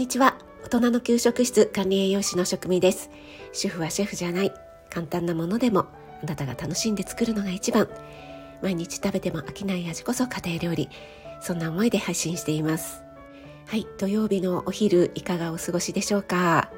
にちは。大人の給食室管理栄養士の職味です。主婦はシェフじゃない。簡単なものでもあなたが楽しんで作るのが一番。毎日食べても飽きない味こそ家庭料理。そんな思いで配信しています。はい土曜日のお昼いかがお過ごしでしょうか？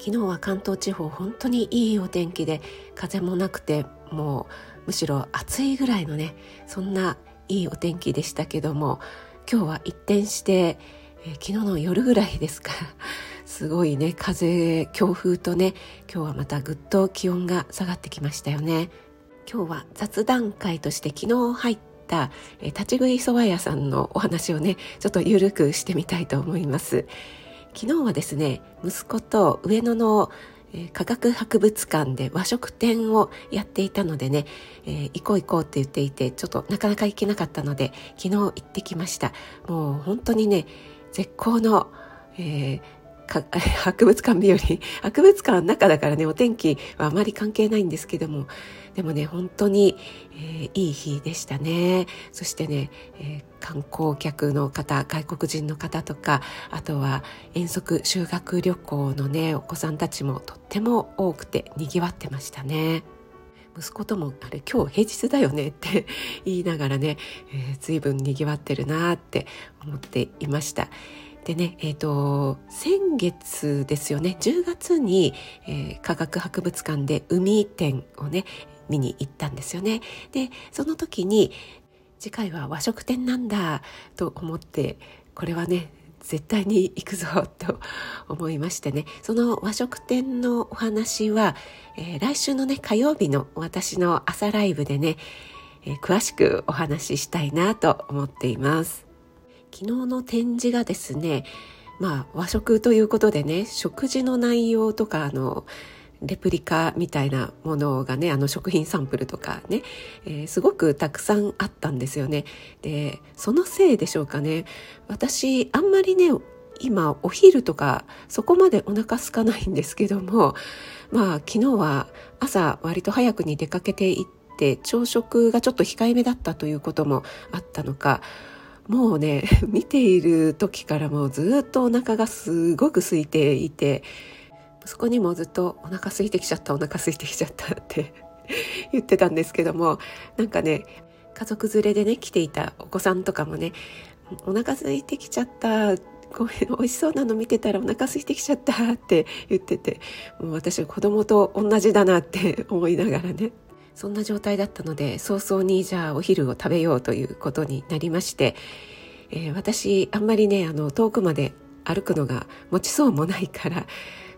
昨日は関東地方本当にいいお天気で風もなくてもうむしろ暑いぐらいのねそんないいお天気でしたけども今日は一転してえ、昨日の夜ぐらいですか。すごいね。風強風とね今日はまたぐっと気温が下がってきましたよね。今日は雑談会として昨日入ったえ、立ち食いそば屋さんのお話をねちょっとゆるくしてみたいと思います。昨日はですね息子と上野の科学博物館で和食展をやっていたのでね、えー、行こう行こうって言っていてちょっとなかなか行けなかったので昨日行ってきました。もう本当にね絶好の、えー、博物館日和。博物館の中だからねお天気はあまり関係ないんですけども。でもね本当に、えー、いい日でしたね。そしてね、えー、観光客の方外国人の方とかあとは遠足修学旅行のねお子さんたちもとっても多くてにぎわってましたね。息子ともあれ今日平日だよねって 言いながらね、えー、随分にぎわってるなって思っていました。でね、えっ、ー、と、先月ですよね、10月に、えー、科学博物館で海展をね、見に行ったんですよね。で、その時に、次回は和食店なんだと思って、これはね、絶対に行くぞと思いましてね。その和食店のお話は、えー、来週のね火曜日の私の朝ライブでね、えー、詳しくお話ししたいなと思っています。昨日の展示がですねまあ和食ということでね食事の内容とかあのレプリカみたいなものがねあの食品サンプルとかね、えー、すごくたくさんあったんですよね。でそのせいでしょうかね。私あんまりね今お昼とかそこまでお腹空かないんですけどもまあ昨日は朝割と早くに出かけていって朝食がちょっと控えめだったということもあったのかもうね 見ている時からもうずっとお腹がすごく空いていてそこにもずっとお腹空いてきちゃったお腹空いてきちゃったって 言ってたんですけどもなんかね家族連れでね来ていたお子さんとかもねお腹空いてきちゃったごめん美味しそうなの見てたらお腹空いてきちゃったって 言っててもう私は子供と同じだなって 思いながらね。そんな状態だったので早々にじゃあお昼を食べようということになりまして、えー、私あんまりねあの遠くまで歩くのが持ちそうもないから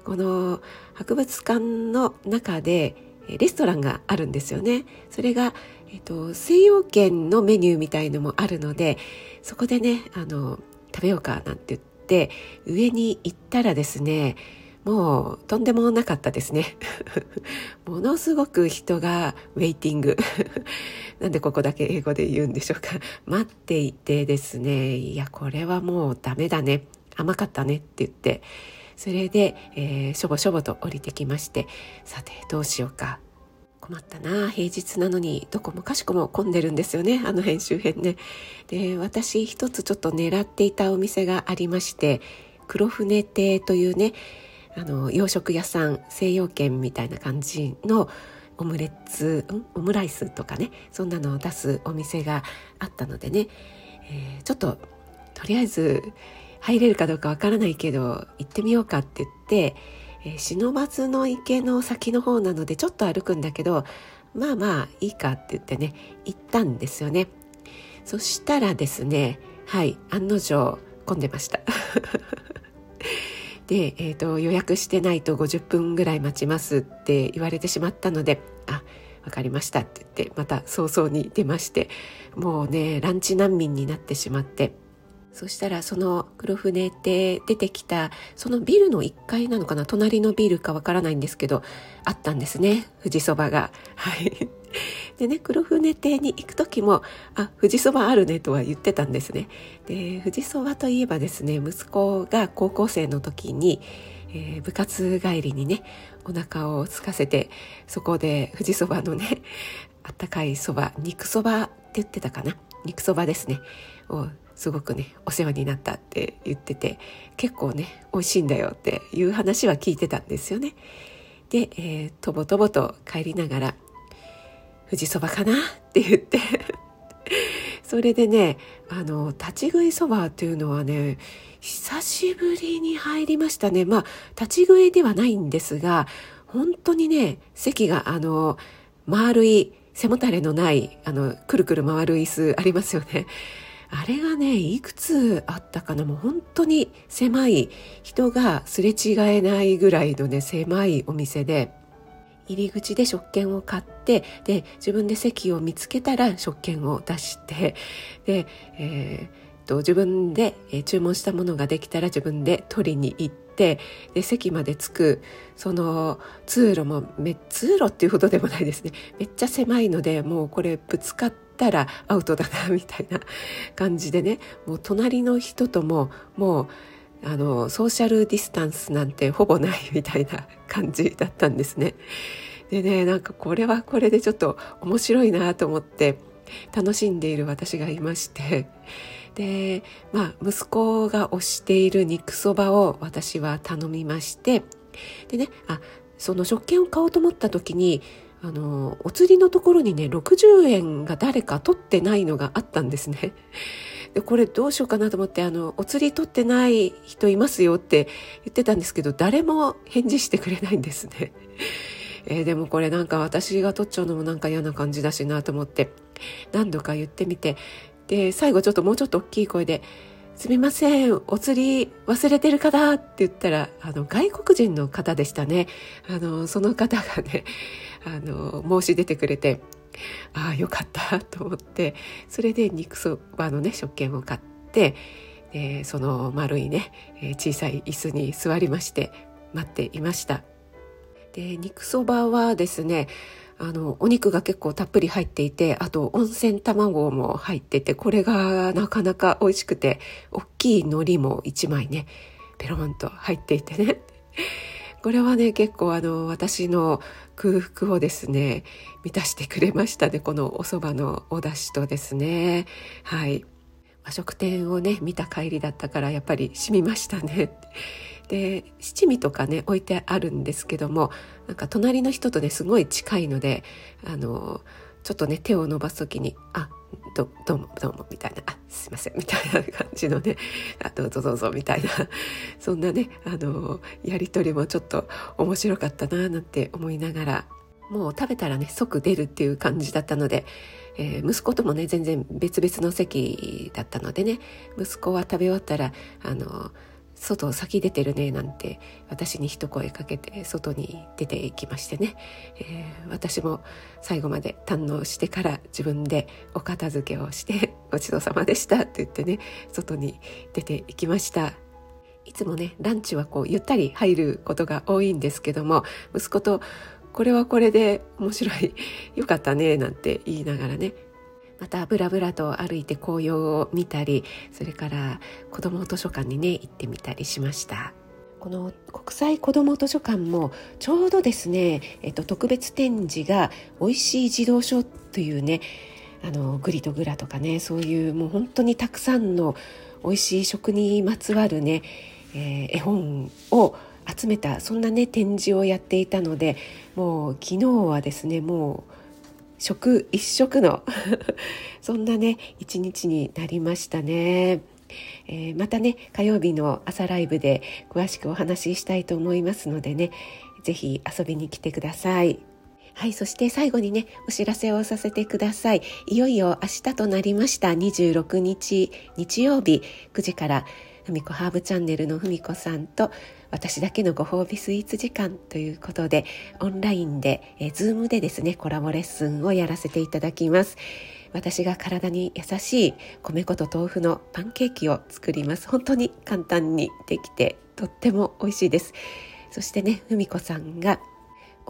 この博物館の中でレストランがあるんですよね。それが、えっと、西洋圏のメニューみたいのもあるのでそこでねあの食べようかなんて言って上に行ったらですねもうとんでもなかったですね。ものすごく人がウェイティング。なんでここだけ英語で言うんでしょうか。待っていてですね、いや、これはもうダメだね。甘かったねって言って、それで、えー、しょぼしょぼと降りてきましてさてどうしようか。困ったな平日なのにどこもかしこも混んでるんですよねあの辺周辺ね。で私一つちょっと狙っていたお店がありまして黒船亭というねあの洋食屋さん西洋圏みたいな感じのオムレツ、ん、オムライスとかねそんなのを出すお店があったのでね、えー、ちょっととりあえず入れるかどうかわからないけど行ってみようかって言って、えー、不忍の池の先の方なのでちょっと歩くんだけどまあまあいいかって言ってね行ったんですよね。そしたらですねはい案の定混んでました。で、えーと、予約してないと50分ぐらい待ちますって言われてしまったのであ分かりましたって言ってまた早々に出ましてもうねランチ難民になってしまって。そしたらその黒船で出てきたそのビルの1階なのかな隣のビルかわからないんですけどあったんですね富士そばが。はいでね黒船亭に行く時も「あ富士そばあるね」とは言ってたんですね。で富士そばといえばですね息子が高校生の時に、えー、部活帰りにねお腹を空かせてそこで富士そばのねあったかいそば肉そばって言ってたかな肉そばですねをすごくねお世話になったって言ってて結構ね美味しいんだよっていう話は聞いてたんですよね。で、えー、とぼとぼと帰りながら「富士そばかな?」って言って それでねあの立ち食いそばというのはね久しぶりに入りましたねまあ立ち食いではないんですが本当にね席があの丸い背もたれのないあのくるくる回る椅子ありますよねあれがねいくつあったかな。もう本当に狭い。人がすれ違えないぐらいのね狭いお店で入り口で食券を買ってで自分で席を見つけたら食券を出してで、えー、自分で注文したものができたら自分で取りに行ってで席まで着くその通路もめ通路っていうほどでもないですね。めっちゃ狭いのでもうこれぶつかっったらアウトだなみたいな感じでね。もう隣の人とももうあのソーシャルディスタンスなんてほぼないみたいな感じだったんですね。でねなんかこれはこれでちょっと面白いなと思って楽しんでいる私がいまして。でまあ息子が推している肉そばを私は頼みまして。でねあその食券を買おうと思った時にあのお釣りのところにね60円が誰か取ってないのがあったんですね。でこれどうしようかなと思ってあのお釣り取ってない人いますよって言ってたんですけど誰も返事してくれないんですね。えー、でもこれなんか私が取っちゃうのもなんか嫌な感じだしなと思って何度か言ってみてで最後ちょっともうちょっと大きい声で「すみませんお釣り忘れてる方」って言ったらあの外国人の方でしたねあのその方がねあの申し出てくれてああよかったと思ってそれで肉そばのね食券を買ってでその丸いね小さい椅子に座りまして待っていました。で肉そばはですねあのお肉が結構たっぷり入っていてあと温泉卵も入っててこれがなかなか美味しくて大きい海苔も1枚ねペロンと入っていてね。これはね結構あの私の空腹をですね満たしてくれましたねこのお蕎麦のお出汁とですね。はい。和食店をね見た帰りだったからやっぱり染みましたね。で七味とかね置いてあるんですけどもなんか隣の人とねすごい近いのであのちょっとね手を伸ばす時に「あどどうもどうも」みたいな「あすいません」みたいな感じのね「あどうぞどうぞ」みたいなそんなねあのやり取りもちょっと面白かったななんて思いながらもう食べたらね即出るっていう感じだったので、えー、息子ともね全然別々の席だったのでね息子は食べ終わったらあの外先出てるねなんて私に一声かけて外に出ていきましてね、えー、私も最後まで堪能してから自分でお片付けをして ごちそうさまでしたって言ってね外に出ていきました。いつもねランチはこうゆったり入ることが多いんですけども息子とこれはこれで面白いよかったねなんて言いながらねまたブラブラと歩いて紅葉を見たりそれから子ども図書館にね行ってみたりしました。この国際子ども図書館もちょうどですね、えっと、特別展示が「おいしい児童書」というねあのグリとグラとかねそういうもう本当にたくさんの美味しい食にまつわるね、えー、絵本を集めたそんなね展示をやっていたのでもう昨日はですねもう食一食の そんなね一日になりましたね。えー、またね火曜日の朝ライブで詳しくお話ししたいと思いますのでね是非遊びに来てください。はい、そして最後にね、お知らせをさせてください。いよいよ明日となりました26日日曜日9時からふみこハーブチャンネルのふみこさんと私だけのご褒美スイーツ時間ということでオンラインで、えー、ズームでですねコラボレッスンをやらせていただきます。私が体に優しい米粉と豆腐のパンケーキを作ります。本当に簡単にできてとっても美味しいです。そしてねふみこさんが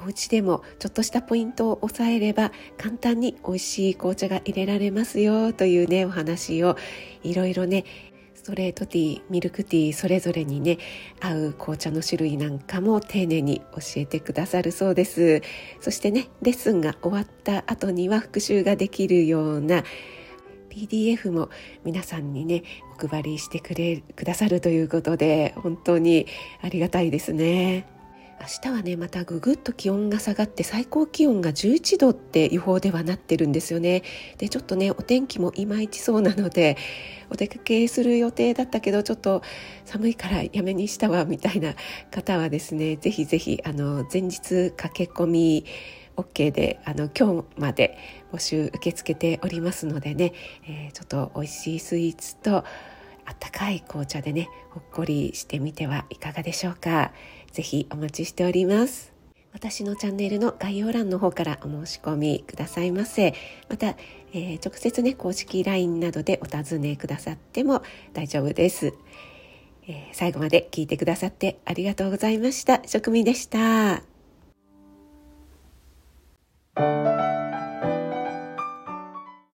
お家でもちょっとしたポイントを押さえれば簡単に美味しい紅茶が入れられますよというねお話をいろいろねトレートティーミルクティーそれぞれにね合う紅茶の種類なんかも丁寧に教えてくださるそうですそしてねレッスンが終わった後には復習ができるような PDF も皆さんにねお配りしてくれくださるということで本当にありがたいですね。明日はねまたぐぐっと気温が下がって最高気温が11度って予報ではなってるんですよね。でちょっとねお天気もいまいちそうなので お出かけする予定だったけどちょっと寒いからやめにしたわみたいな方はですねぜひぜひあの前日駆け込み OK であの今日まで募集受け付けておりますのでね、えー、ちょっと美味しいスイーツとあったかい紅茶でねほっこりしてみてはいかがでしょうか。ぜひお待ちしております。私のチャンネルの概要欄の方からお申し込みくださいませ。また、えー、直接ね公式 LINE などでお尋ねくださっても大丈夫です、えー、最後まで聞いてくださってありがとうございました。職味でした。thank you